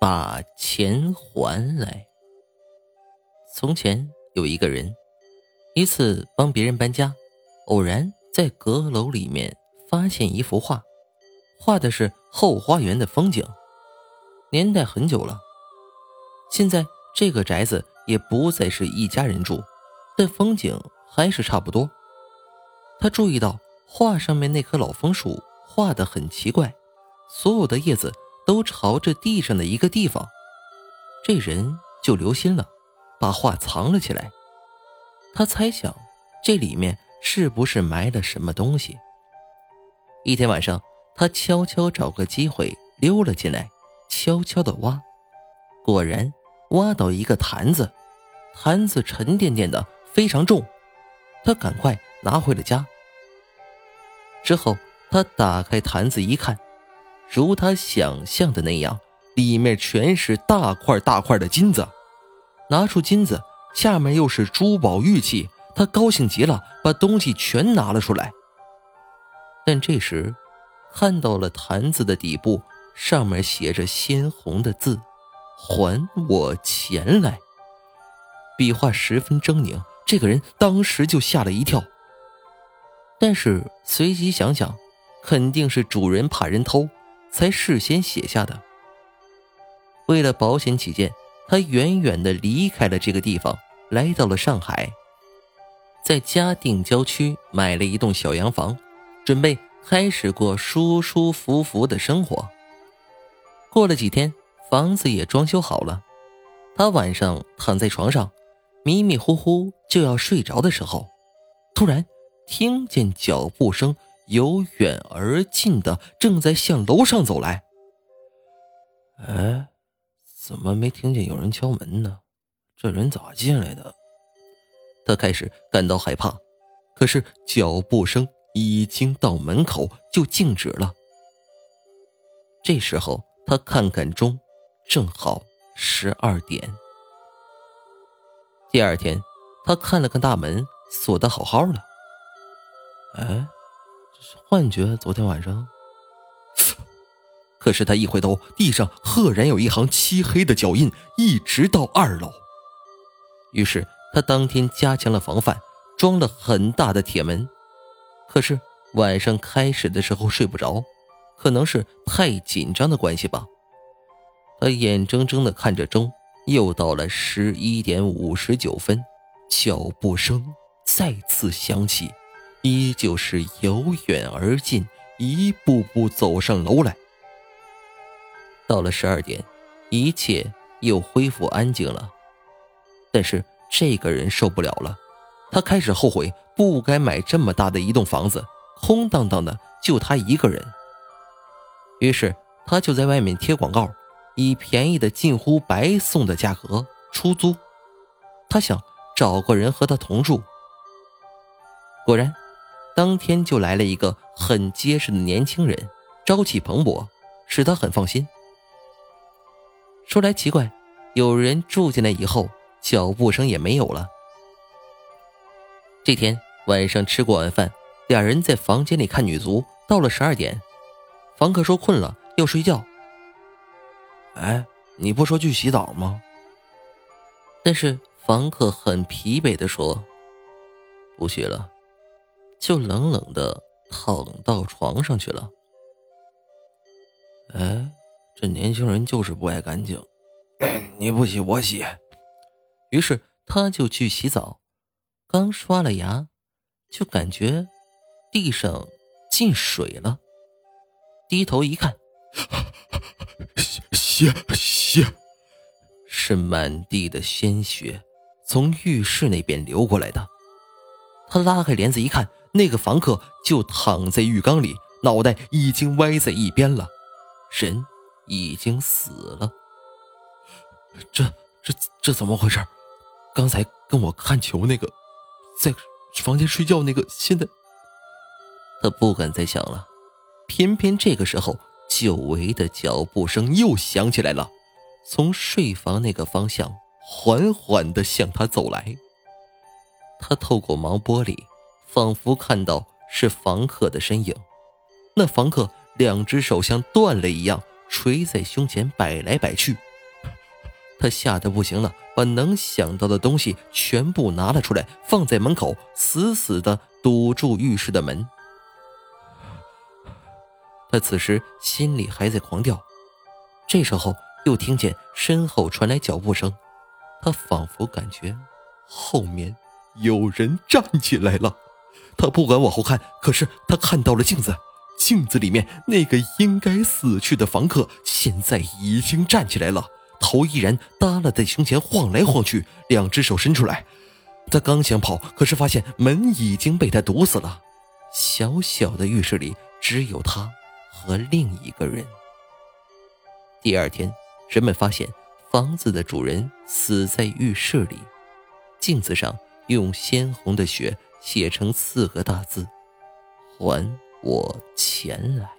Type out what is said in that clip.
把钱还来。从前有一个人，一次帮别人搬家，偶然在阁楼里面发现一幅画，画的是后花园的风景，年代很久了。现在这个宅子也不再是一家人住，但风景还是差不多。他注意到画上面那棵老枫树画的很奇怪，所有的叶子都朝着地上的一个地方。这人就留心了，把画藏了起来。他猜想这里面是不是埋了什么东西。一天晚上，他悄悄找个机会溜了进来，悄悄的挖，果然。挖到一个坛子，坛子沉甸甸的，非常重。他赶快拿回了家。之后，他打开坛子一看，如他想象的那样，里面全是大块大块的金子。拿出金子，下面又是珠宝玉器，他高兴极了，把东西全拿了出来。但这时，看到了坛子的底部，上面写着鲜红的字。还我钱来！笔画十分狰狞，这个人当时就吓了一跳。但是随即想想，肯定是主人怕人偷，才事先写下的。为了保险起见，他远远的离开了这个地方，来到了上海，在嘉定郊区买了一栋小洋房，准备开始过舒舒服服的生活。过了几天。房子也装修好了，他晚上躺在床上，迷迷糊糊就要睡着的时候，突然听见脚步声由远而近的正在向楼上走来。哎，怎么没听见有人敲门呢？这人咋进来的？他开始感到害怕，可是脚步声已经到门口就静止了。这时候他看看钟。正好十二点。第二天，他看了看大门，锁得好好的。哎，幻觉？昨天晚上？可是他一回头，地上赫然有一行漆黑的脚印，一直到二楼。于是他当天加强了防范，装了很大的铁门。可是晚上开始的时候睡不着，可能是太紧张的关系吧。他眼睁睁的看着钟，又到了十一点五十九分，脚步声再次响起，依旧是由远而近，一步步走上楼来。到了十二点，一切又恢复安静了，但是这个人受不了了，他开始后悔不该买这么大的一栋房子，空荡荡的，就他一个人。于是他就在外面贴广告。以便宜的近乎白送的价格出租，他想找个人和他同住。果然，当天就来了一个很结实的年轻人，朝气蓬勃，使他很放心。说来奇怪，有人住进来以后，脚步声也没有了。这天晚上吃过晚饭，两人在房间里看女足，到了十二点，房客说困了要睡觉。哎，你不说去洗澡吗？但是房客很疲惫的说：“不去了，就冷冷的躺到床上去了。”哎，这年轻人就是不爱干净，你不洗我洗。于是他就去洗澡，刚刷了牙，就感觉地上进水了，低头一看。血血，是满地的鲜血，从浴室那边流过来的。他拉开帘子一看，那个房客就躺在浴缸里，脑袋已经歪在一边了，人已经死了。这这这怎么回事？刚才跟我看球那个，在房间睡觉那个，现在他不敢再想了。偏偏这个时候。久违的脚步声又响起来了，从睡房那个方向缓缓的向他走来。他透过毛玻璃，仿佛看到是房客的身影。那房客两只手像断了一样垂在胸前，摆来摆去，他吓得不行了，把能想到的东西全部拿了出来，放在门口，死死的堵住浴室的门。他此时心里还在狂跳，这时候又听见身后传来脚步声，他仿佛感觉后面有人站起来了。他不敢往后看，可是他看到了镜子，镜子里面那个应该死去的房客现在已经站起来了。头依然耷拉在胸前晃来晃去，两只手伸出来。他刚想跑，可是发现门已经被他堵死了。小小的浴室里只有他和另一个人。第二天，人们发现房子的主人死在浴室里，镜子上用鲜红的血写成四个大字：“还我钱来。”